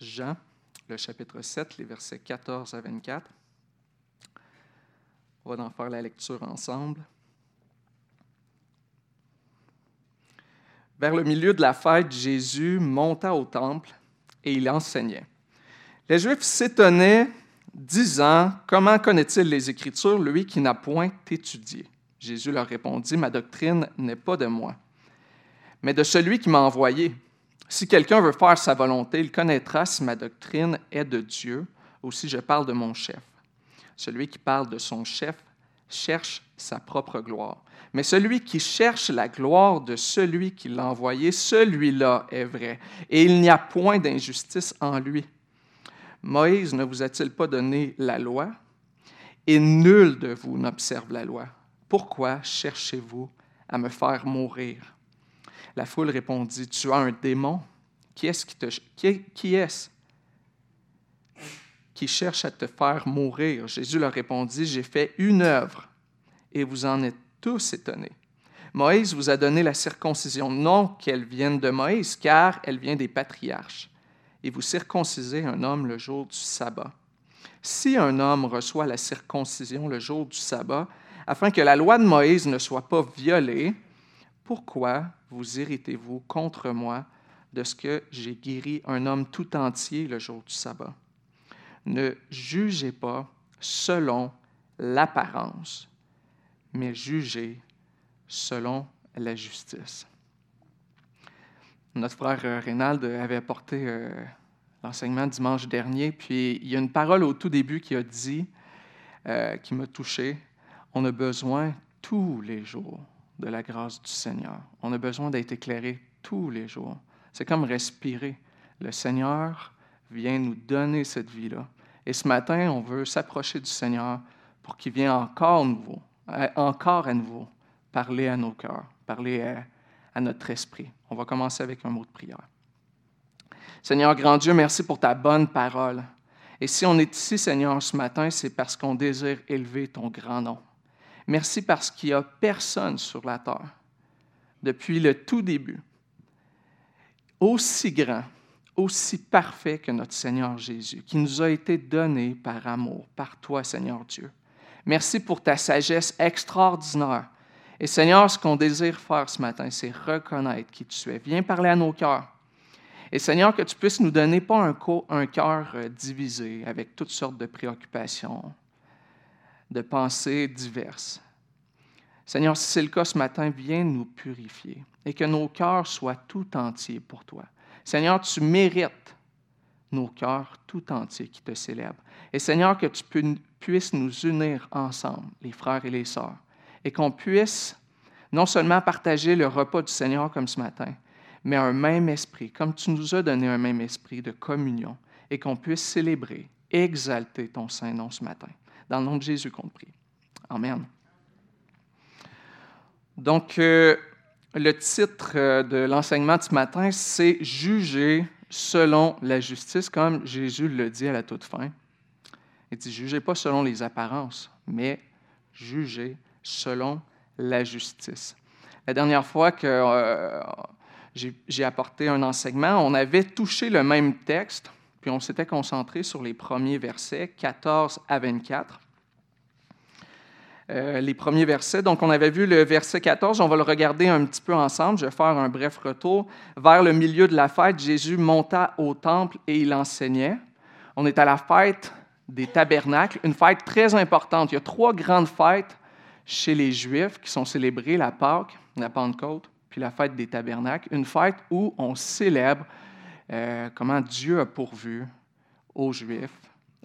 Jean, le chapitre 7, les versets 14 à 24. On va en faire la lecture ensemble. Vers le milieu de la fête, Jésus monta au temple et il enseignait. Les Juifs s'étonnaient, disant, Comment connaît-il les Écritures, lui qui n'a point étudié? Jésus leur répondit, Ma doctrine n'est pas de moi, mais de celui qui m'a envoyé. Si quelqu'un veut faire sa volonté, il connaîtra si ma doctrine est de Dieu ou si je parle de mon chef. Celui qui parle de son chef cherche sa propre gloire. Mais celui qui cherche la gloire de celui qui l'a envoyé, celui-là est vrai. Et il n'y a point d'injustice en lui. Moïse ne vous a-t-il pas donné la loi? Et nul de vous n'observe la loi? Pourquoi cherchez-vous à me faire mourir? La foule répondit, Tu as un démon. Qui est-ce qui, cherche à te faire mourir? Jésus leur répondit, J'ai fait une œuvre et vous en êtes tous étonnés. Moïse vous a donné la circoncision, non qu'elle vienne de Moïse, car elle vient des patriarches. Et vous circoncisez un homme le jour du sabbat. Si un homme reçoit la circoncision le jour du sabbat, afin que la loi de Moïse ne soit pas violée, pourquoi vous irritez-vous contre moi de ce que j'ai guéri un homme tout entier le jour du sabbat? Ne jugez pas selon l'apparence, mais jugez selon la justice. Notre frère euh, Reynald avait apporté euh, l'enseignement dimanche dernier, puis il y a une parole au tout début qui a dit, euh, qui m'a touché, on a besoin tous les jours de la grâce du Seigneur. On a besoin d'être éclairé tous les jours. C'est comme respirer. Le Seigneur vient nous donner cette vie-là. Et ce matin, on veut s'approcher du Seigneur pour qu'il vienne encore nouveau, encore à nouveau parler à nos cœurs, parler à, à notre esprit. On va commencer avec un mot de prière. Seigneur grand Dieu, merci pour ta bonne parole. Et si on est ici, Seigneur, ce matin, c'est parce qu'on désire élever ton grand nom. Merci parce qu'il n'y a personne sur la terre, depuis le tout début, aussi grand, aussi parfait que notre Seigneur Jésus, qui nous a été donné par amour, par toi, Seigneur Dieu. Merci pour ta sagesse extraordinaire. Et Seigneur, ce qu'on désire faire ce matin, c'est reconnaître qui tu es. Viens parler à nos cœurs. Et Seigneur, que tu puisses nous donner pas un, un cœur euh, divisé avec toutes sortes de préoccupations, de pensées diverses. Seigneur, si c'est le cas ce matin, viens nous purifier et que nos cœurs soient tout entiers pour toi. Seigneur, tu mérites nos cœurs tout entiers qui te célèbrent. Et Seigneur, que tu puisses nous unir ensemble, les frères et les sœurs, et qu'on puisse non seulement partager le repas du Seigneur comme ce matin, mais un même esprit, comme tu nous as donné un même esprit de communion, et qu'on puisse célébrer, exalter ton Saint-Nom ce matin. Dans le nom de Jésus qu'on prie. Amen. Donc, euh, le titre euh, de l'enseignement de ce matin, c'est Juger selon la justice, comme Jésus le dit à la toute fin. Il dit, jugez pas selon les apparences, mais jugez selon la justice. La dernière fois que euh, j'ai apporté un enseignement, on avait touché le même texte, puis on s'était concentré sur les premiers versets, 14 à 24. Euh, les premiers versets. Donc, on avait vu le verset 14, on va le regarder un petit peu ensemble. Je vais faire un bref retour. Vers le milieu de la fête, Jésus monta au temple et il enseignait. On est à la fête des tabernacles, une fête très importante. Il y a trois grandes fêtes chez les Juifs qui sont célébrées, la Pâque, la Pentecôte, puis la fête des tabernacles, une fête où on célèbre euh, comment Dieu a pourvu aux Juifs,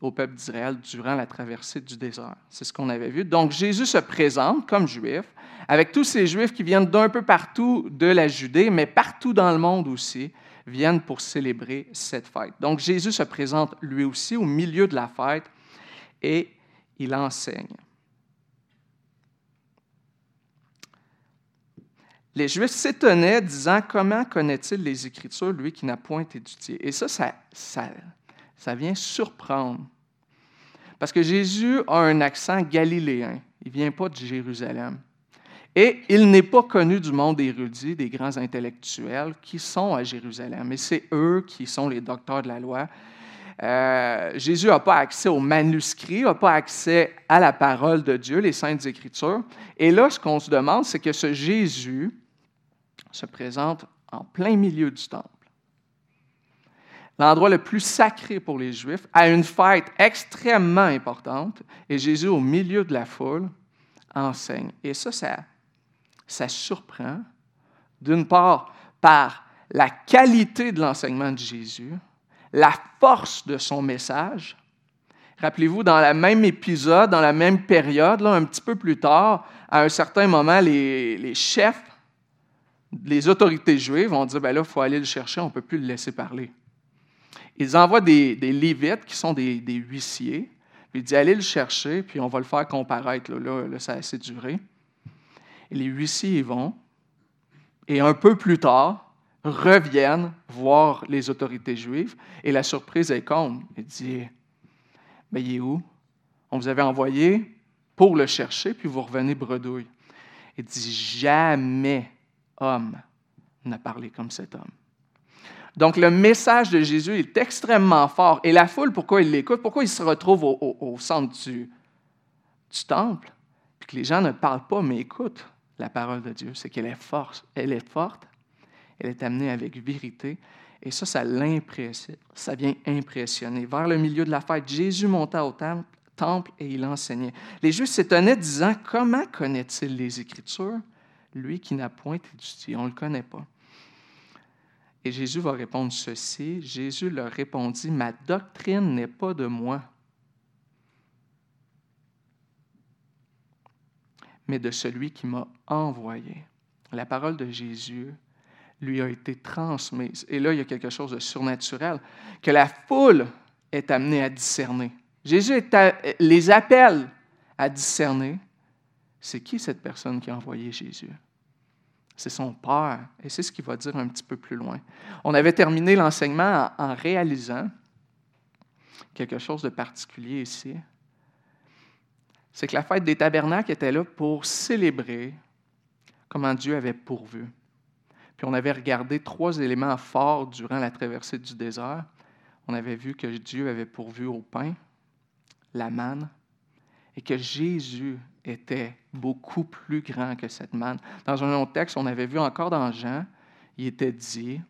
au peuple d'Israël durant la traversée du désert. C'est ce qu'on avait vu. Donc Jésus se présente comme Juif, avec tous ces Juifs qui viennent d'un peu partout de la Judée, mais partout dans le monde aussi, viennent pour célébrer cette fête. Donc Jésus se présente lui aussi au milieu de la fête et il enseigne. les Juifs s'étonnaient, disant Comment connaît-il les Écritures, lui qui n'a point étudié Et ça, ça, ça, vient surprendre. Parce que Jésus a un accent galiléen. Il ne vient pas de Jérusalem. Et il n'est pas connu du monde érudit, des grands intellectuels qui sont à Jérusalem. Et c'est eux qui sont les docteurs de la loi. Euh, Jésus n'a pas accès aux manuscrits, n'a pas accès à la parole de Dieu, les saintes écritures. Et là, ce qu'on se demande, c'est que ce Jésus se présente en plein milieu du temple l'endroit le plus sacré pour les Juifs, à une fête extrêmement importante, et Jésus, au milieu de la foule, enseigne. Et ça, ça, surprend, d'une part, par la qualité de l'enseignement de Jésus, la force de son message. Rappelez-vous, dans le même épisode, dans la même période, là, un petit peu plus tard, à un certain moment, les, chefs, les autorités juives vont dire, ben là, il faut aller le chercher, on ne peut plus le laisser parler. Ils envoient des, Lévites qui sont des, huissiers. Puis il dit allez le chercher, puis on va le faire comparaître. Là, ça a assez duré. Les huissiers y vont. Et un peu plus tard, reviennent voir les autorités juives. Et la surprise est comme il dit Mais il est où? On vous avait envoyé pour le chercher, puis vous revenez bredouille. Il dit Jamais homme n'a parlé comme cet homme. Donc, le message de Jésus est extrêmement fort. Et la foule, pourquoi il l'écoute? Pourquoi il se retrouve au, centre du, temple? Puis que les gens ne parlent pas, mais écoutent la parole de Dieu. C'est qu'elle est forte. Elle est forte. Elle est amenée avec vérité. Et ça, ça l'impressionne. Ça vient impressionner. Vers le milieu de la fête, Jésus monta au temple et il enseignait. Les Juifs s'étonnaient, disant Comment connaît-il les Écritures? Lui qui n'a point étudié, on ne le connaît pas. Et Jésus va répondre ceci. Jésus leur répondit, Ma doctrine n'est pas de moi, mais de celui qui m'a envoyé. La parole de Jésus lui a été transmise. Et là, il y a quelque chose de surnaturel que la foule est amenée à discerner. Jésus les appelle à discerner. C'est qui cette personne qui a envoyé Jésus? C'est son Père. Et c'est ce qu'il va dire un petit peu plus loin. On avait terminé l'enseignement en, réalisant quelque chose de particulier ici. C'est que la fête des tabernacles était là pour célébrer comment Dieu avait pourvu. Puis on avait regardé trois éléments forts durant la traversée du désert. On avait vu que Dieu avait pourvu au pain, la manne, et que Jésus était beaucoup plus grand que cette manne. Dans un autre texte, on avait vu encore dans Jean, il était dit,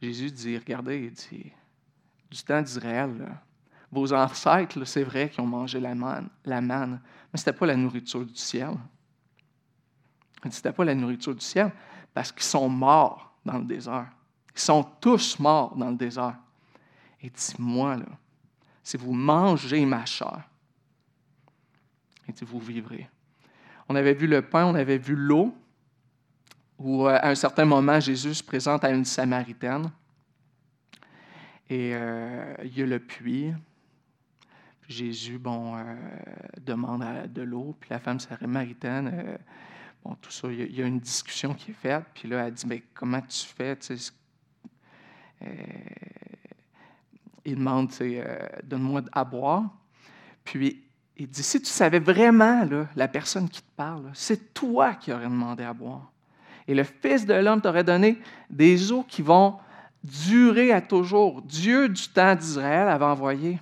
Jésus dit, regardez, il dit, du temps d'Israël, vos ancêtres, c'est vrai qu'ils ont mangé la manne, la manne mais ce n'était pas la nourriture du ciel. Ce n'était pas la nourriture du ciel parce qu'ils sont morts dans le désert. Ils sont tous morts dans le désert. Et dit, moi, là, si vous mangez ma chair, dit, vous vivrez. On avait vu le pain, on avait vu l'eau, où euh, à un certain moment, Jésus se présente à une Samaritaine. Et euh, il y a le puits. Jésus, bon, euh, demande de l'eau. Puis la femme samaritaine, bon, tout ça, il y, a, une discussion qui est faite. Puis là, elle dit, mais comment tu fais? il demande, donne-moi à boire. Puis il dit, si tu savais vraiment la personne qui te parle, c'est toi qui aurais demandé à boire. Et le Fils de l'homme t'aurait donné des eaux qui vont durer à toujours. Dieu du temps d'Israël avait envoyé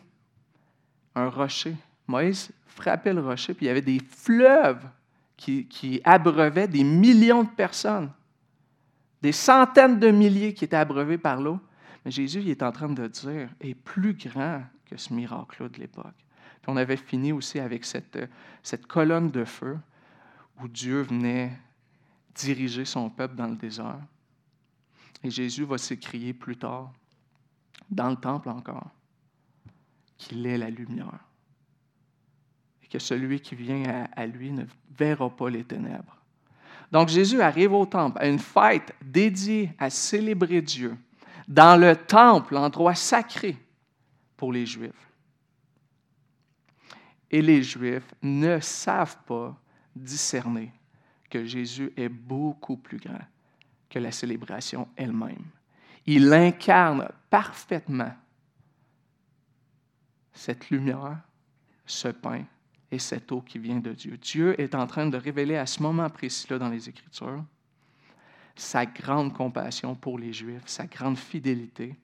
un rocher. Moïse frappait le rocher, puis il y avait des fleuves qui, qui abreuvaient des millions de personnes. Des centaines de milliers qui étaient abreuvés par l'eau. Mais Jésus il est en train de dire, est plus grand que ce miracle-là de l'époque on avait fini aussi avec cette, cette colonne de feu où Dieu venait diriger son peuple dans le désert. Et Jésus va s'écrier plus tard, dans le temple encore, qu'il est la lumière. Et que celui qui vient à, lui ne verra pas les ténèbres. Donc Jésus arrive au temple, à une fête dédiée à célébrer Dieu, dans le temple, l'endroit sacré pour les Juifs et les Juifs ne savent pas discerner que Jésus est beaucoup plus grand que la célébration elle-même. Il incarne parfaitement cette lumière, ce pain, et cette eau qui vient de Dieu. Dieu est en train de révéler à ce moment précis-là dans les Écritures sa grande compassion pour les Juifs, sa grande fidélité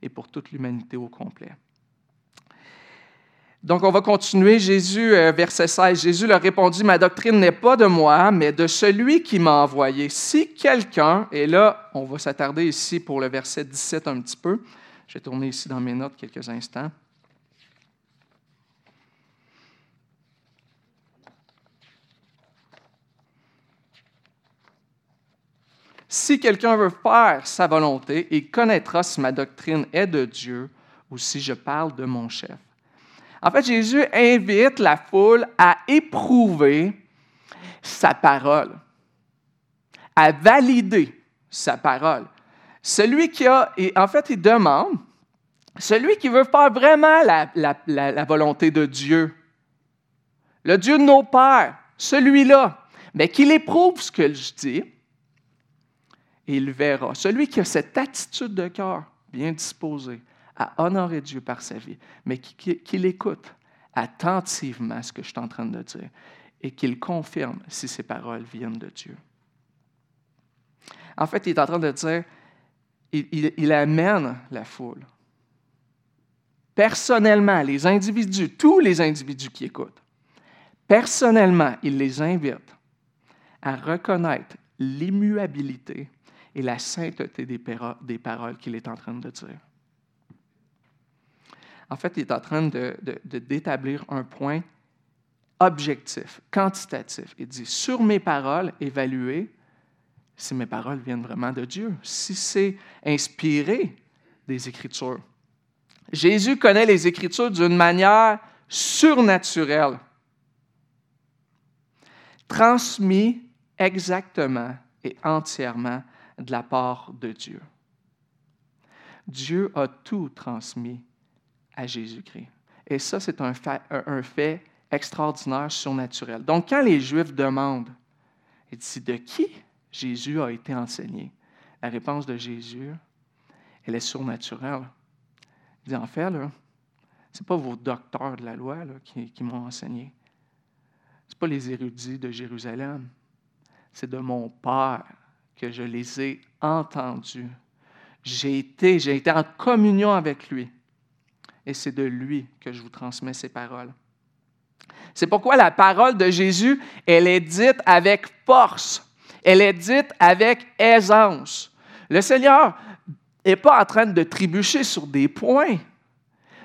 et pour toute l'humanité au complet. Donc, on va continuer. Jésus, euh, verset 16, Jésus leur répondit, Ma doctrine n'est pas de moi, mais de celui qui m'a envoyé. Si quelqu'un, et là, on va s'attarder ici pour le verset 17 un petit peu. Je vais tourner ici dans mes notes quelques instants. Si quelqu'un veut faire sa volonté, il connaîtra si ma doctrine est de Dieu ou si je parle de mon chef. En fait, Jésus invite la foule à éprouver sa parole, à valider sa parole. Celui qui a, en fait, il demande, celui qui veut faire vraiment la, volonté de Dieu, le Dieu de nos pères, celui-là, mais qu'il éprouve ce que je dis, il verra. Celui qui a cette attitude de cœur bien disposée à honorer Dieu par sa vie, mais qu'il écoute attentivement ce que je suis en train de dire et qu'il confirme si ces paroles viennent de Dieu. En fait, il est en train de dire, il, il amène la foule. Personnellement, les individus, tous les individus qui écoutent, personnellement, il les invite à reconnaître l'immuabilité et la sainteté des, paroles qu'il est en train de dire. En fait, il est en train de, d'établir un point objectif, quantitatif. Il dit, sur mes paroles, évaluer si mes paroles viennent vraiment de Dieu, si c'est inspiré des Écritures. Jésus connaît les Écritures d'une manière surnaturelle, transmis exactement et entièrement de la part de Dieu. Dieu a tout transmis à Jésus-Christ. Et ça, c'est un fait, extraordinaire, surnaturel. Donc, quand les Juifs demandent, il dit, de qui Jésus a été enseigné? La réponse de Jésus, elle est surnaturelle. Il dit, en fait, ce n'est pas vos docteurs de la loi qui, qui m'ont enseigné. Ce n'est pas les érudits de Jérusalem. C'est de mon Père que je les ai entendus. J'ai été, j'ai été en communion avec lui. Et c'est de lui que je vous transmets ces paroles. C'est pourquoi la parole de Jésus, elle est dite avec force. Elle est dite avec aisance. Le Seigneur n'est pas en train de trébucher sur des points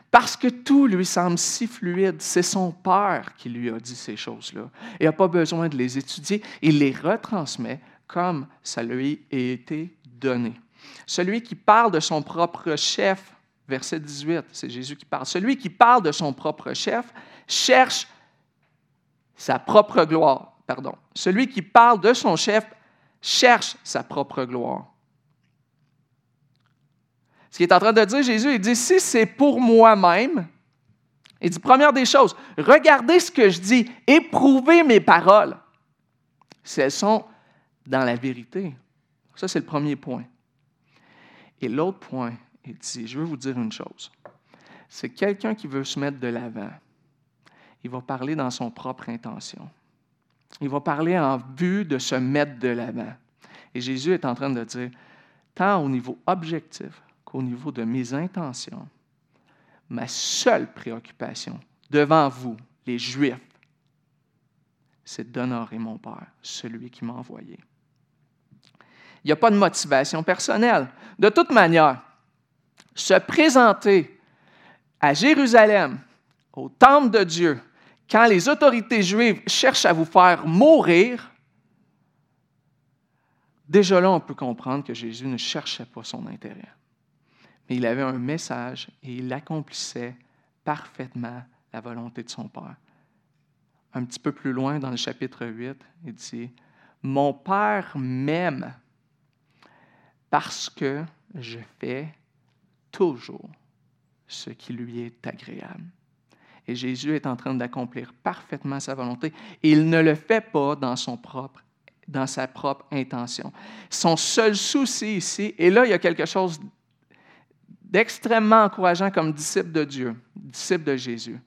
parce que tout lui semble si fluide. C'est son Père qui lui a dit ces choses-là. Il n'a pas besoin de les étudier. Il les retransmet comme ça lui a été donné. Celui qui parle de son propre chef, verset 18, c'est Jésus qui parle. Celui qui parle de son propre chef cherche sa propre gloire. Pardon. Celui qui parle de son chef cherche sa propre gloire. Ce qu'il est en train de dire, Jésus, il dit, si c'est pour moi-même, il dit, première des choses, regardez ce que je dis, éprouvez mes paroles. Si elles sont dans la vérité. Ça, c'est le premier point. Et l'autre point, il dit, je veux vous dire une chose. C'est quelqu'un qui veut se mettre de l'avant. Il va parler dans son propre intention. Il va parler en vue de se mettre de l'avant. Et Jésus est en train de dire, tant au niveau objectif qu'au niveau de mes intentions, ma seule préoccupation devant vous, les Juifs, c'est d'honorer mon Père, celui qui m'a envoyé. Il n'y a pas de motivation personnelle. De toute manière, se présenter à Jérusalem, au temple de Dieu, quand les autorités juives cherchent à vous faire mourir, déjà là, on peut comprendre que Jésus ne cherchait pas son intérêt. Mais il avait un message et il accomplissait parfaitement la volonté de son Père. Un petit peu plus loin dans le chapitre 8, il dit, Mon Père m'aime parce que je fais toujours ce qui lui est agréable. Et Jésus est en train d'accomplir parfaitement sa volonté. Et il ne le fait pas dans, son propre, dans sa propre intention. Son seul souci ici, et là, il y a quelque chose d'extrêmement encourageant comme disciple de Dieu, disciple de Jésus,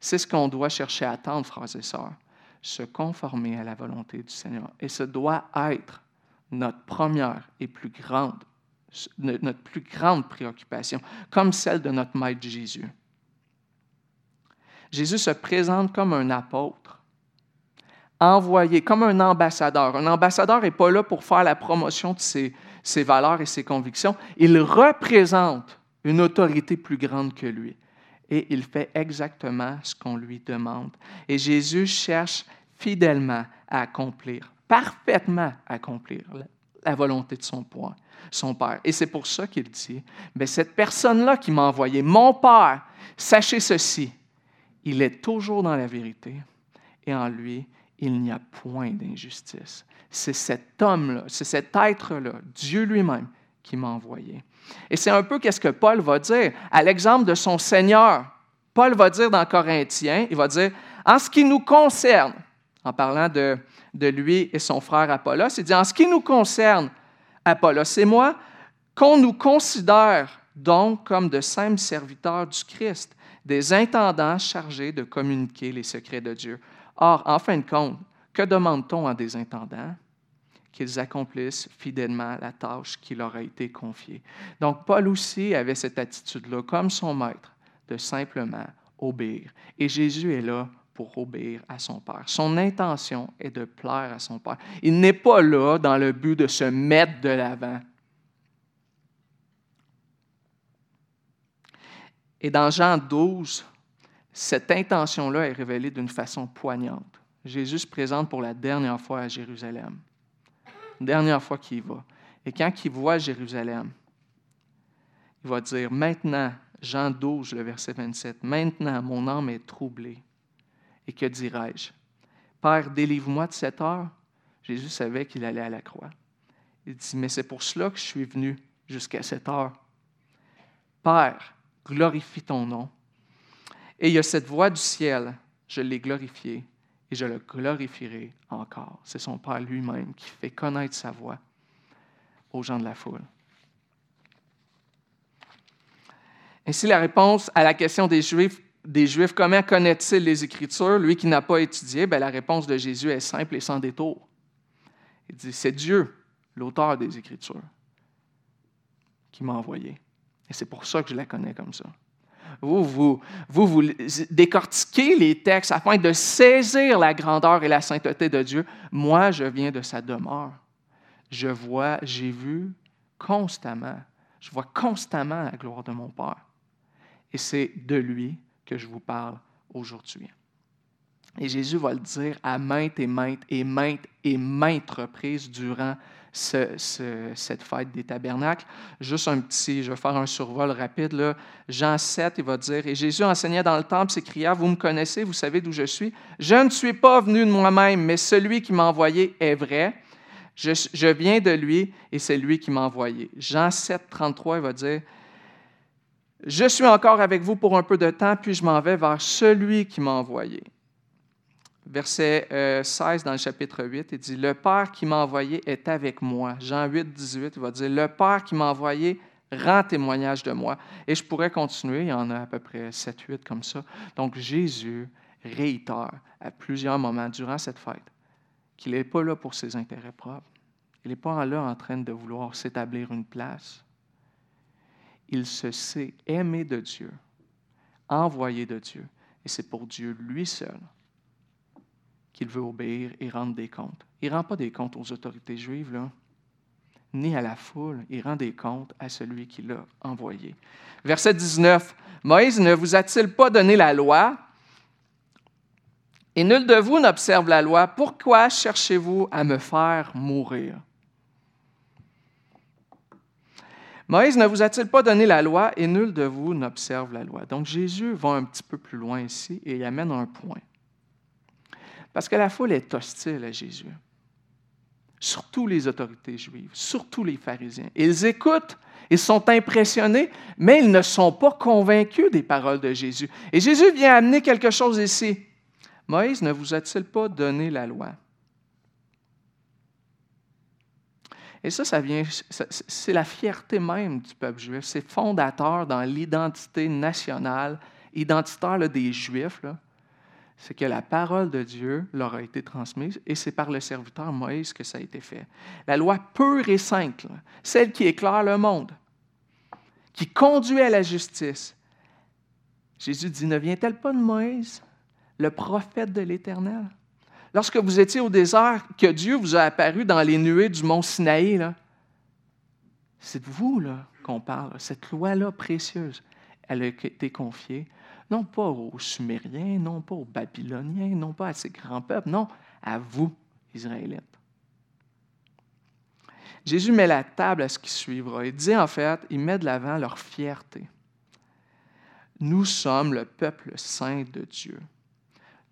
C'est ce qu'on doit chercher à attendre, frères et sœurs. Se conformer à la volonté du Seigneur. Et ce doit être notre première et plus grande, notre plus grande préoccupation, comme celle de notre Maître Jésus. Jésus se présente comme un apôtre, envoyé, comme un ambassadeur. Un ambassadeur n'est pas là pour faire la promotion de ses, ses valeurs et ses convictions. Il représente une autorité plus grande que lui. Et il fait exactement ce qu'on lui demande. Et Jésus cherche fidèlement à accomplir, parfaitement accomplir la volonté de son, Père. Et c'est pour ça qu'il dit, mais cette personne-là qui m'a envoyé, mon Père, sachez ceci, il est toujours dans la vérité et en lui, il n'y a point d'injustice. C'est cet homme-là, c'est cet être-là, Dieu lui-même, qui m'a envoyé. Et c'est un peu qu'est-ce que Paul va dire. À l'exemple de son Seigneur, Paul va dire dans Corinthiens, il va dire, en ce qui nous concerne, en parlant de, lui et son frère Apollos, il dit, en ce qui nous concerne, Apollos et moi, qu'on nous considère donc comme de simples serviteurs du Christ des intendants chargés de communiquer les secrets de Dieu. Or, en fin de compte, que demande-t-on à des intendants? Qu'ils accomplissent fidèlement la tâche qui leur a été confiée. Donc, Paul aussi avait cette attitude-là, comme son maître, de simplement obéir. Et Jésus est là pour obéir à son Père. Son intention est de plaire à son Père. Il n'est pas là dans le but de se mettre de l'avant. Et dans Jean 12, cette intention-là est révélée d'une façon poignante. Jésus se présente pour la dernière fois à Jérusalem. Dernière fois qu'il y va. Et quand il voit Jérusalem, il va dire, maintenant, Jean 12, le verset 27, maintenant mon âme est troublée. Et que dirais-je? Père, délivre-moi de cette heure. Jésus savait qu'il allait à la croix. Il dit, mais c'est pour cela que je suis venu jusqu'à cette heure. Père, glorifie ton nom. Et il y a cette voix du ciel, je l'ai glorifié et je le glorifierai encore. C'est son Père lui-même qui fait connaître sa voix aux gens de la foule. Ainsi, la réponse à la question des Juifs, des Juifs comment connaît-il les Écritures, lui qui n'a pas étudié, bien, la réponse de Jésus est simple et sans détour. Il dit, c'est Dieu, l'auteur des Écritures, qui m'a envoyé. Et c'est pour ça que je la connais comme ça. Vous, vous, vous, vous décortiquez les textes afin de saisir la grandeur et la sainteté de Dieu. Moi, je viens de sa demeure. Je vois, j'ai vu constamment, je vois constamment la gloire de mon Père. Et c'est de lui que je vous parle aujourd'hui. Et Jésus va le dire à maintes et maintes et maintes et maintes reprises durant cette fête des tabernacles. Juste un petit, je vais faire un survol rapide. Là. Jean 7, il va dire, Et Jésus enseignait dans le temple, s'écria, Vous me connaissez, vous savez d'où je suis. Je ne suis pas venu de moi-même, mais celui qui m'a envoyé est vrai. Je, je viens de lui et c'est lui qui m'a envoyé. Jean 7, 33, il va dire, Je suis encore avec vous pour un peu de temps, puis je m'en vais vers celui qui m'a envoyé verset 16 euh, dans le chapitre 8, il dit, Le Père qui m'a envoyé est avec moi. Jean 8, 18, il va dire, Le Père qui m'a envoyé rend témoignage de moi. Et je pourrais continuer, il y en a à peu près 7, 8 comme ça. Donc Jésus réitère à plusieurs moments durant cette fête qu'il n'est pas là pour ses intérêts propres. Il n'est pas là en train de vouloir s'établir une place. Il se sait aimé de Dieu, envoyé de Dieu. Et c'est pour Dieu lui seul qu'il veut obéir et rendre des comptes. Il ne rend pas des comptes aux autorités juives, là, ni à la foule. Il rend des comptes à celui qui l'a envoyé. Verset 19. Moïse ne vous a-t-il pas donné la loi? Et nul de vous n'observe la loi. Pourquoi cherchez-vous à me faire mourir? Moïse ne vous a-t-il pas donné la loi et nul de vous n'observe la loi? Donc Jésus va un petit peu plus loin ici et il amène un point. Parce que la foule est hostile à Jésus. Surtout les autorités juives, surtout les pharisiens. Ils écoutent, ils sont impressionnés, mais ils ne sont pas convaincus des paroles de Jésus. Et Jésus vient amener quelque chose ici. Moïse ne vous a-t-il pas donné la loi? Et ça, ça vient, c'est la fierté même du peuple juif. C'est fondateur dans l'identité nationale, identitaire des Juifs. C'est que la parole de Dieu leur a été transmise et c'est par le serviteur Moïse que ça a été fait. La loi pure et simple, celle qui éclaire le monde, qui conduit à la justice. Jésus dit, ne vient-elle pas de Moïse, le prophète de l'Éternel? Lorsque vous étiez au désert, que Dieu vous a apparu dans les nuées du mont Sinaï, c'est de vous qu'on parle. Cette loi-là précieuse, elle a été confiée non pas aux Sumériens, non pas aux Babyloniens, non pas à ces grands peuples, non, à vous, Israélites. Jésus met la table à ce qui suivra. Il dit en fait, il met de l'avant leur fierté. Nous sommes le peuple saint de Dieu.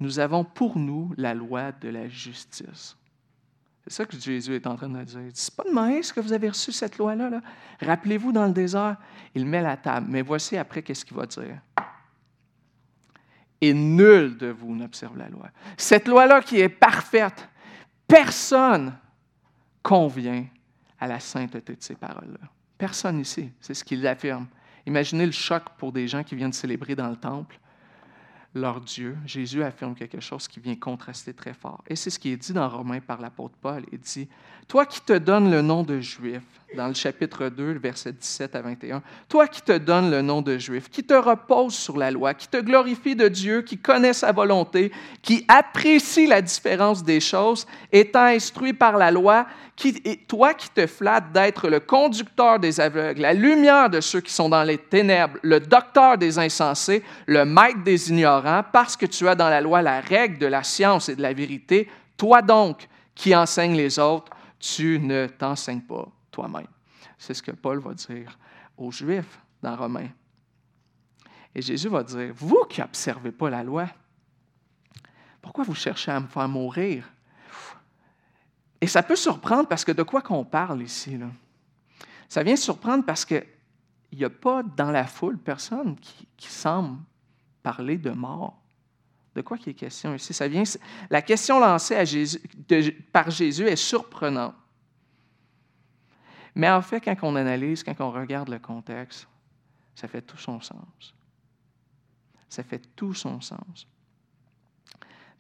Nous avons pour nous la loi de la justice. C'est ça que Jésus est en train de dire. C'est pas de Moïse que vous avez reçu cette loi-là. Là. rappelez vous dans le désert, il met la table. Mais voici après qu'est-ce qu'il va dire et nul de vous n'observe la loi. Cette loi-là qui est parfaite, personne convient à la sainteté de ces paroles-là. Personne ici, c'est ce qu'il affirme. Imaginez le choc pour des gens qui viennent célébrer dans le temple leur Dieu. Jésus affirme quelque chose qui vient contraster très fort. Et c'est ce qui est dit dans Romains par l'apôtre Paul. Il dit, Toi qui te donnes le nom de juif, dans le chapitre 2, verset 17 à 21, Toi qui te donnes le nom de juif, qui te repose sur la loi, qui te glorifie de Dieu, qui connaît sa volonté, qui apprécie la différence des choses, étant instruit par la loi, qui, toi qui te flattes d'être le conducteur des aveugles, la lumière de ceux qui sont dans les ténèbres, le docteur des insensés, le maître des ignorants, parce que tu as dans la loi la règle de la science et de la vérité, toi donc qui enseignes les autres, tu ne t'enseignes pas C'est ce que Paul va dire aux Juifs dans Romains. Et Jésus va dire, vous qui n'observez pas la loi, pourquoi vous cherchez à me faire mourir? Et ça peut surprendre parce que de quoi qu'on parle ici? Ça vient surprendre parce qu'il n'y a pas dans la foule personne qui, semble parler de mort. De quoi qu'il est question ici? Ça la question lancée par Jésus est surprenante. Mais en fait, quand on analyse, quand on regarde le contexte, ça fait tout son sens. Ça fait tout son sens.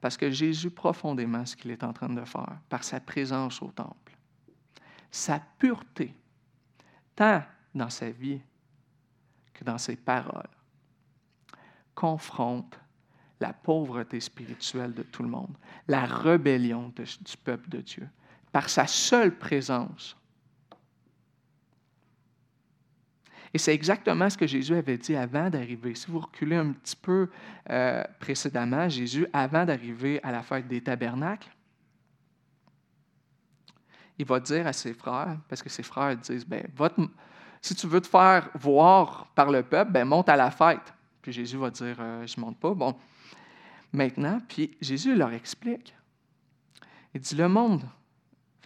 Parce que Jésus, profondément, ce qu'il est en train de faire, par sa présence au temple, sa pureté, tant dans sa vie que dans ses paroles, confronte la pauvreté spirituelle de tout le monde, la rébellion du peuple de Dieu. Par sa seule présence, Et c'est exactement ce que Jésus avait dit avant d'arriver. Si vous reculez un petit peu euh, précédemment, Jésus, avant d'arriver à la fête des tabernacles, il va dire à ses frères, parce que ses frères disent, ben, si tu veux te faire voir par le peuple, ben, monte à la fête. Puis Jésus va dire, euh, je ne monte pas. Bon, maintenant, puis Jésus leur explique. Il dit, le monde,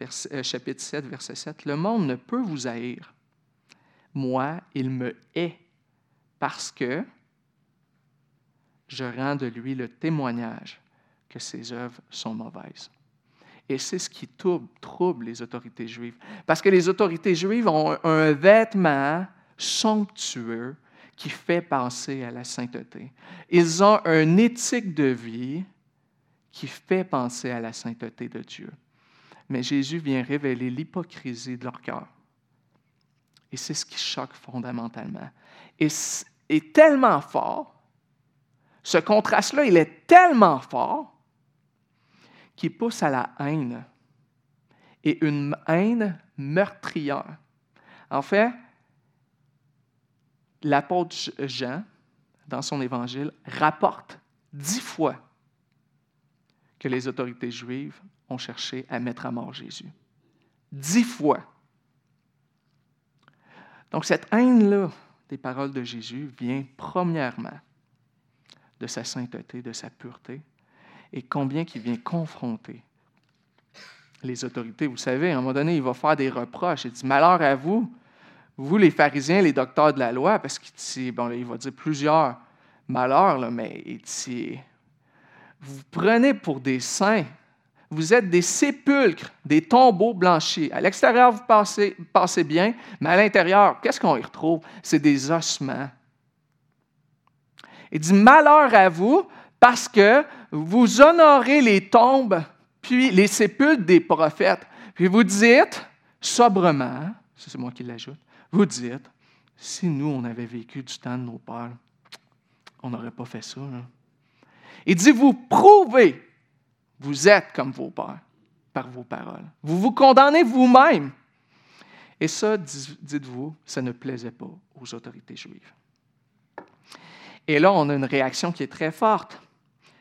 euh, chapitre 7, verset 7, le monde ne peut vous haïr moi, il me hait parce que je rends de lui le témoignage que ses œuvres sont mauvaises. Et c'est ce qui trouble, les autorités juives. Parce que les autorités juives ont un vêtement somptueux qui fait penser à la sainteté. Ils ont une éthique de vie qui fait penser à la sainteté de Dieu. Mais Jésus vient révéler l'hypocrisie de leur cœur. Et c'est ce qui choque fondamentalement. Et, est tellement fort, ce contraste-là, il est tellement fort qu'il pousse à la haine. Et une haine meurtrière. En fait, l'apôtre Jean, dans son évangile, rapporte dix fois que les autorités juives ont cherché à mettre à mort Jésus. Dix fois. Donc cette haine-là des paroles de Jésus vient premièrement de sa sainteté, de sa pureté, et combien qu'il vient confronter les autorités. Vous savez, à un moment donné, il va faire des reproches. Il dit, malheur à vous, vous les pharisiens, les docteurs de la loi, parce qu'il bon, il va dire plusieurs malheurs, mais vous prenez pour des saints vous êtes des sépulcres, des tombeaux blanchis. À l'extérieur, vous passez, bien, mais à l'intérieur, qu'est-ce qu'on y retrouve? C'est des ossements. Il dit malheur à vous parce que vous honorez les tombes, puis les sépulcres des prophètes, puis vous dites, sobrement, c'est moi qui l'ajoute, vous dites, si nous, on avait vécu du temps de nos pères, on n'aurait pas fait ça. Il dit, vous prouvez, vous êtes comme vos pères par vos paroles. Vous vous condamnez vous-même. Et ça, dites-vous, ça ne plaisait pas aux autorités juives. Et là, on a une réaction qui est très forte.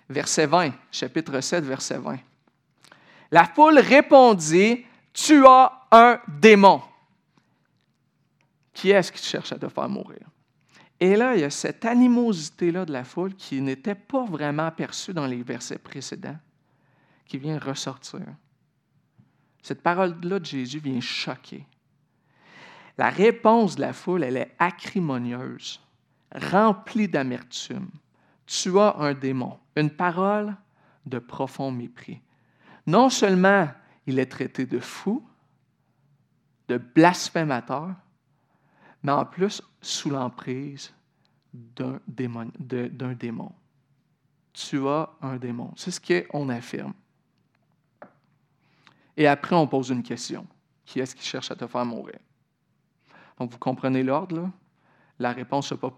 Verset 20, chapitre 7, verset 20. La foule répondit, Tu as un démon. Qui est-ce qui cherche à te faire mourir? Et là, il y a cette animosité-là de la foule qui n'était pas vraiment aperçue dans les versets précédents, qui vient ressortir. Cette parole-là de Jésus vient choquer. La réponse de la foule, elle est acrimonieuse, remplie d'amertume. Tu as un démon, une parole de profond mépris. Non seulement il est traité de fou, de blasphémateur, mais en plus sous l'emprise d'un démon, démon. Tu as un démon. C'est ce qu'on affirme. Et après, on pose une question. Qui est-ce qui cherche à te faire mourir? Donc, vous comprenez l'ordre, là? La réponse n'a pas,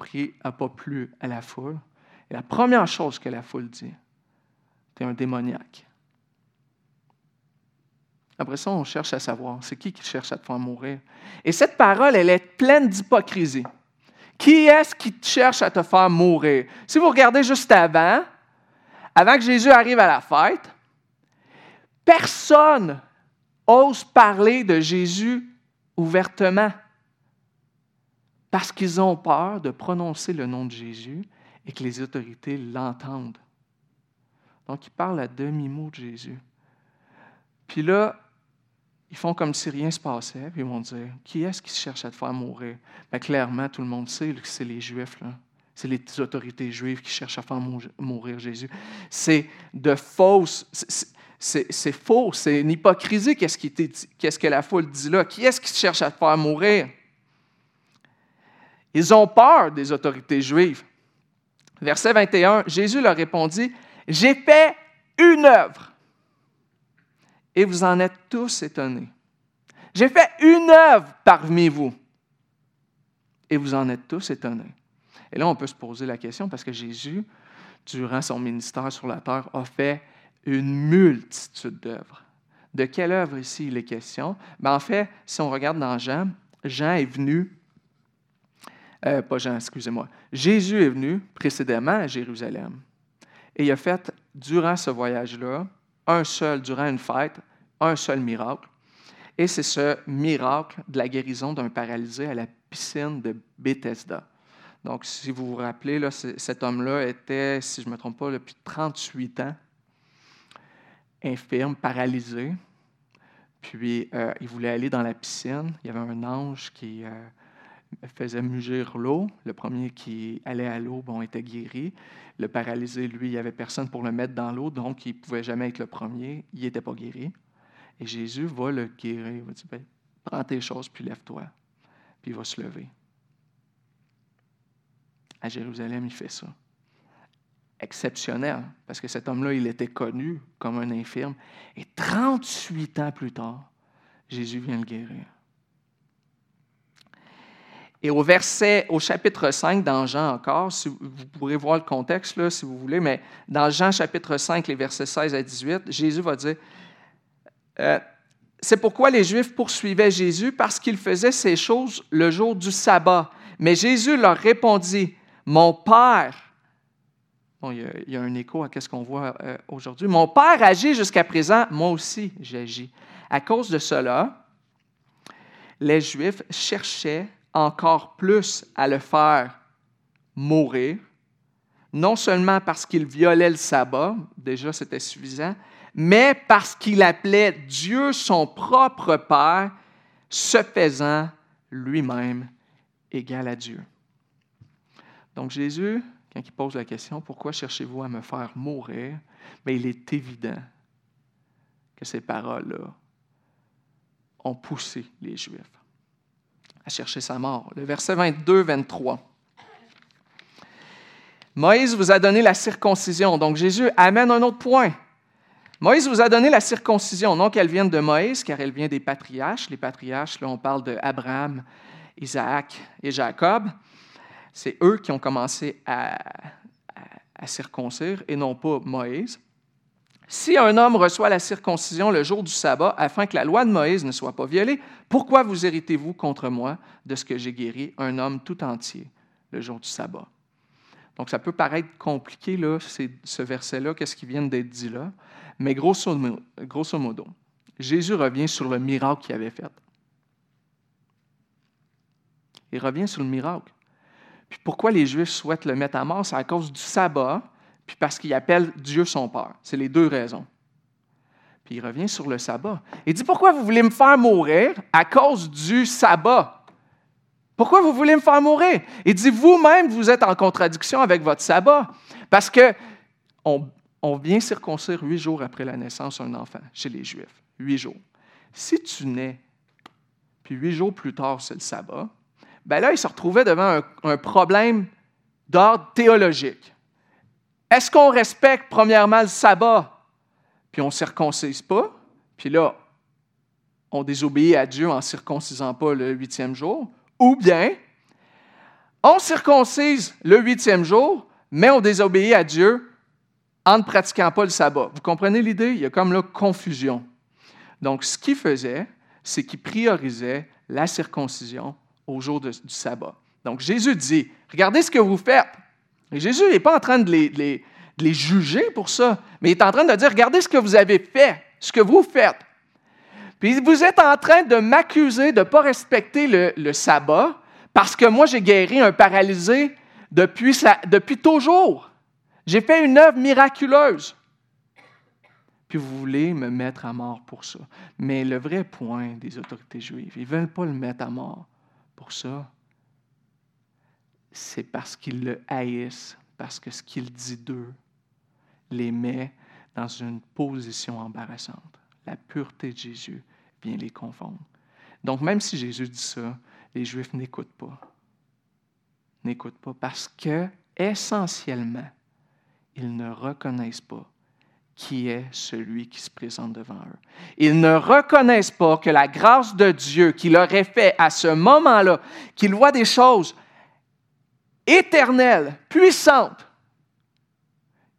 pas plu à la foule. Et la première chose que la foule dit, tu es un démoniaque. Après ça, on cherche à savoir, c'est qui qui cherche à te faire mourir? Et cette parole, elle est pleine d'hypocrisie. Qui est-ce qui cherche à te faire mourir? Si vous regardez juste avant, avant que Jésus arrive à la fête, personne ose parler de Jésus ouvertement parce qu'ils ont peur de prononcer le nom de Jésus et que les autorités l'entendent. Donc, ils parlent à demi-mot de Jésus. Puis là, ils font comme si rien se passait, puis ils vont dire Qui est-ce qui cherche à te faire mourir Bien, Clairement, tout le monde sait que c'est les Juifs. C'est les autorités juives qui cherchent à faire mourir Jésus. C'est de fausses. Faux, c'est une hypocrisie. Qu'est-ce, qu'est-ce que la foule dit là? Qui est-ce qui cherche à te faire mourir? Ils ont peur des autorités juives. Verset 21, Jésus leur répondit J'ai fait une œuvre et vous en êtes tous étonnés. J'ai fait une œuvre parmi vous et vous en êtes tous étonnés. Et là, on peut se poser la question parce que Jésus, durant son ministère sur la terre, a fait une multitude d'œuvres. De quelle œuvre ici il est question? Ben, en fait, si on regarde dans Jean, Jean est venu, euh, pas Jean, excusez-moi, Jésus est venu précédemment à Jérusalem. Et il a fait, durant ce voyage-là, un seul, durant une fête, un seul miracle. Et c'est ce miracle de la guérison d'un paralysé à la piscine de Bethesda. Donc, si vous vous rappelez, là, cet homme-là était, si je ne me trompe pas, depuis 38 ans, infirme, paralysé. Puis, euh, il voulait aller dans la piscine. Il y avait un ange qui euh, faisait mugir l'eau. Le premier qui allait à l'eau, bon, était guéri. Le paralysé, lui, il n'y avait personne pour le mettre dans l'eau, donc il ne pouvait jamais être le premier. Il n'était pas guéri. Et Jésus va le guérir. Il va dire, ben, prends tes choses, puis lève-toi. Puis il va se lever. À Jérusalem, il fait ça. Exceptionnel, parce que cet homme-là, il était connu comme un infirme. Et 38 ans plus tard, Jésus vient le guérir. Et au verset, au chapitre 5, dans Jean encore, vous pourrez voir le contexte là, si vous voulez, mais dans Jean chapitre 5, les versets 16 à 18, Jésus va dire, euh, c'est pourquoi les Juifs poursuivaient Jésus, parce qu'il faisait ces choses le jour du sabbat. Mais Jésus leur répondit, mon Père, il, y a, un écho à ce qu'on voit euh, aujourd'hui, mon Père agit jusqu'à présent, moi aussi j'agis. À cause de cela, les Juifs cherchaient encore plus à le faire mourir, non seulement parce qu'il violait le sabbat, déjà c'était suffisant, mais parce qu'il appelait Dieu son propre Père, se faisant lui-même égal à Dieu. Donc Jésus, quand il pose la question, pourquoi cherchez-vous à me faire mourir? Bien, il est évident que ces paroles-là ont poussé les Juifs à chercher sa mort. Le verset 22-23. Moïse vous a donné la circoncision. Donc Jésus amène un autre point. Moïse vous a donné la circoncision, non qu'elle vienne de Moïse, car elle vient des patriarches. Les patriarches, là, on parle d'Abraham, Isaac et Jacob. C'est eux qui ont commencé à, à circoncire et non pas Moïse. Si un homme reçoit la circoncision le jour du sabbat afin que la loi de Moïse ne soit pas violée, pourquoi vous héritez-vous contre moi de ce que j'ai guéri un homme tout entier le jour du sabbat? Donc, ça peut paraître compliqué, là, ce verset-là, qu'est-ce qui vient d'être dit là, mais grosso modo, grosso modo, Jésus revient sur le miracle qu'il avait fait. Il revient sur le miracle. Puis pourquoi les Juifs souhaitent le mettre à mort? C'est à cause du sabbat, puis parce qu'il appelle Dieu son Père. C'est les deux raisons. Puis il revient sur le sabbat. Il dit, pourquoi vous voulez me faire mourir à cause du sabbat? Pourquoi vous voulez me faire mourir? Il dit, vous-même, vous êtes en contradiction avec votre sabbat. Parce que on, vient circoncire huit jours après la naissance d'un enfant chez les Juifs. Huit jours. Si tu nais, puis huit jours plus tard, c'est le sabbat, ben là, il se retrouvait devant un, problème d'ordre théologique. Est-ce qu'on respecte premièrement le sabbat, puis on ne circoncise pas, puis là, on désobéit à Dieu en ne circoncisant pas le huitième jour, ou bien on circoncise le huitième jour, mais on désobéit à Dieu en ne pratiquant pas le sabbat. Vous comprenez l'idée? Il y a comme là confusion. Donc, ce qu'il faisait, c'est qu'il priorisait la circoncision au jour du sabbat. Donc, Jésus dit, regardez ce que vous faites. Jésus n'est pas en train de les, de les, juger pour ça, mais il est en train de dire, regardez ce que vous avez fait, ce que vous faites. Puis vous êtes en train de m'accuser de ne pas respecter le, sabbat parce que moi, j'ai guéri un paralysé depuis, depuis toujours. J'ai fait une œuvre miraculeuse. Puis vous voulez me mettre à mort pour ça. Mais le vrai point des autorités juives, ils ne veulent pas le mettre à mort pour ça. C'est parce qu'ils le haïssent, parce que ce qu'il dit d'eux les met dans une position embarrassante. La pureté de Jésus vient les confondre. Donc, même si Jésus dit ça, les Juifs n'écoutent pas. N'écoutent pas parce que, essentiellement, ils ne reconnaissent pas qui est celui qui se présente devant eux. Ils ne reconnaissent pas que la grâce de Dieu qui leur est faite à ce moment-là, qu'ils voient des choses éternelles, puissantes,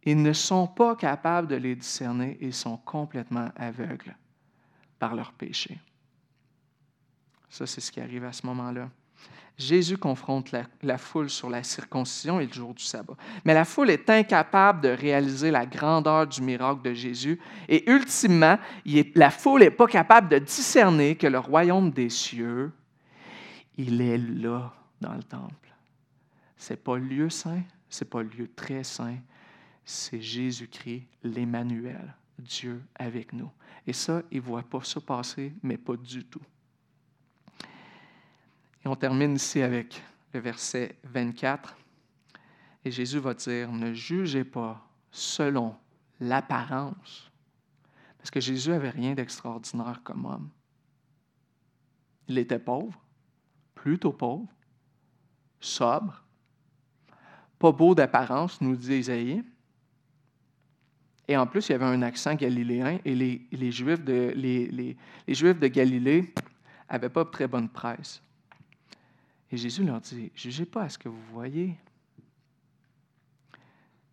ils ne sont pas capables de les discerner et sont complètement aveugles par leur péché. Ça, c'est ce qui arrive à ce moment-là. Jésus confronte la, foule sur la circoncision et le jour du sabbat. Mais la foule est incapable de réaliser la grandeur du miracle de Jésus et ultimement, la foule n'est pas capable de discerner que le royaume des cieux, il est là dans le temple. Ce n'est pas lieu saint, ce n'est pas lieu très saint, c'est Jésus-Christ, l'Emmanuel, Dieu avec nous. Et ça, il ne voit pas ça passer, mais pas du tout. Et on termine ici avec le verset 24. Et Jésus va dire, ne jugez pas selon l'apparence. Parce que Jésus n'avait rien d'extraordinaire comme homme. Il était pauvre, plutôt pauvre, sobre, pas beau d'apparence, nous dit Isaïe, et en plus, il avait un accent galiléen et les, Juifs, de, les, Juifs de Galilée n'avaient pas très bonne presse. Et Jésus leur dit, jugez pas à ce que vous voyez,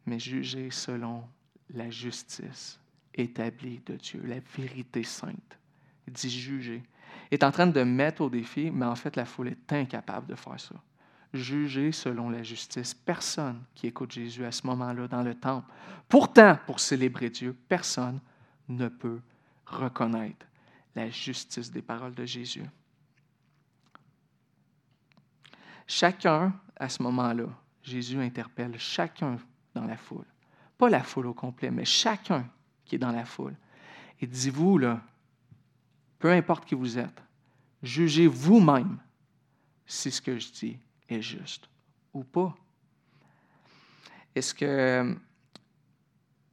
mais jugez selon la justice établie de Dieu, la vérité sainte. Il dit juger. Est en train de mettre au défi, mais en fait, la foule est incapable de faire ça juger selon la justice. Personne qui écoute Jésus à ce moment-là dans le temple. Pourtant, pour célébrer Dieu, personne ne peut reconnaître la justice des paroles de Jésus. Chacun, à ce moment-là, Jésus interpelle chacun dans la foule. Pas la foule au complet, mais chacun qui est dans la foule. Et dis vous là, peu importe qui vous êtes, jugez vous-même si ce que je dis est juste ou pas. Est-ce que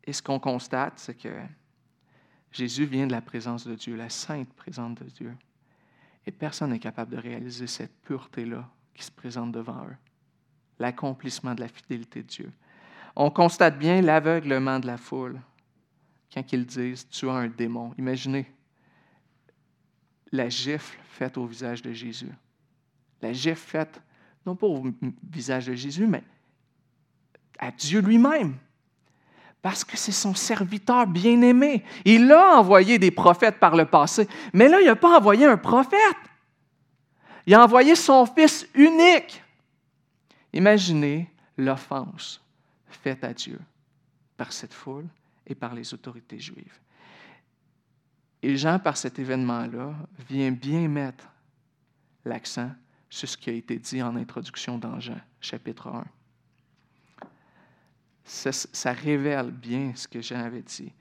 et ce qu'on constate, c'est que Jésus vient de la présence de Dieu, la sainte présence de Dieu. Et personne n'est capable de réaliser cette pureté-là qui se présente devant eux. L'accomplissement de la fidélité de Dieu. On constate bien l'aveuglement de la foule quand ils disent Tu as un démon. Imaginez la gifle faite au visage de Jésus. La gifle faite, non pas au visage de Jésus, mais à Dieu lui-même. Parce que c'est son serviteur bien-aimé. Il a envoyé des prophètes par le passé, mais là, il n'a pas envoyé un prophète. Il a envoyé son Fils unique. Imaginez l'offense faite à Dieu par cette foule et par les autorités juives. Et Jean, par cet événement-là, vient bien mettre l'accent sur ce qui a été dit en introduction dans Jean, chapitre 1. Ça, révèle bien ce que Jean avait dit.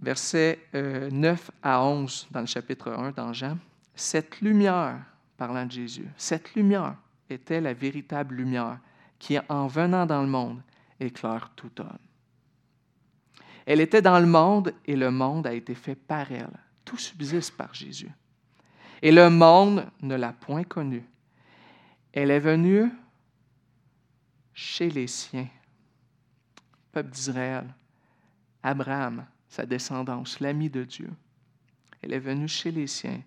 Versets 9 euh, à 11 dans le chapitre 1 dans Jean. Cette lumière, parlant de Jésus, cette lumière était la véritable lumière qui, en venant dans le monde, éclaire tout homme. Elle était dans le monde et le monde a été fait par elle. Tout subsiste par Jésus. Et le monde ne l'a point connue. Elle est venue chez les siens, peuple d'Israël, Abraham, sa descendance, l'ami de Dieu. Elle est venue chez les siens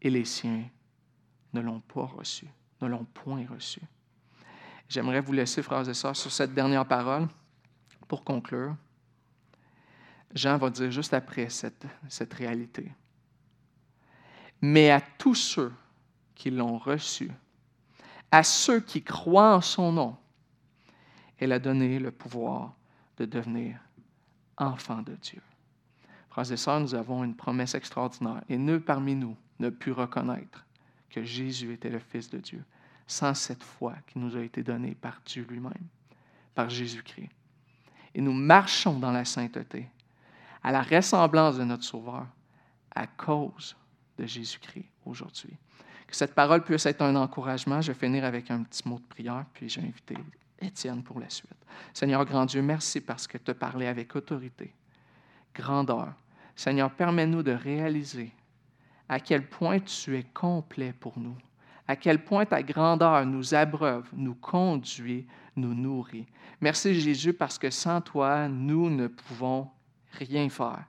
et les siens ne l'ont pas reçue, ne l'ont point reçue. J'aimerais vous laisser, frères et sœurs, sur cette dernière parole pour conclure. Jean va dire juste après cette, cette réalité. Mais à tous ceux qui l'ont reçu, à ceux qui croient en son nom, elle a donné le pouvoir de devenir enfants de Dieu. Frères et sœurs, nous avons une promesse extraordinaire et nul parmi nous ne put reconnaître que Jésus était le Fils de Dieu sans cette foi qui nous a été donnée par Dieu lui-même, par Jésus-Christ. Et nous marchons dans la sainteté à la ressemblance de notre Sauveur à cause de Jésus-Christ aujourd'hui. Que cette parole puisse être un encouragement. Je vais finir avec un petit mot de prière, puis j'ai invité Étienne pour la suite. Seigneur grand Dieu, merci parce que tu as parlé avec autorité, grandeur. Seigneur, permets-nous de réaliser à quel point tu es complet pour nous, à quel point ta grandeur nous abreuve, nous conduit, nous nourrit. Merci Jésus parce que sans toi, nous ne pouvons rien faire.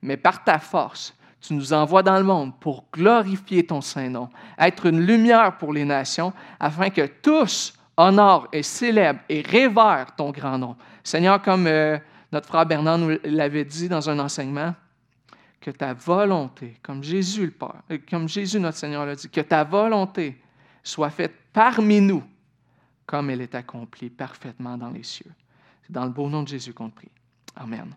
Mais par ta force, tu nous envoies dans le monde pour glorifier ton Saint-Nom, être une lumière pour les nations, afin que tous honorent et célèbrent et révèrent ton grand nom. Seigneur, comme euh, notre frère Bernard nous l'avait dit dans un enseignement, que ta volonté, comme Jésus le Père, euh, comme Jésus notre Seigneur l'a dit, que ta volonté soit faite parmi nous, comme elle est accomplie parfaitement dans les cieux. C'est dans le beau nom de Jésus qu'on prie. Amen.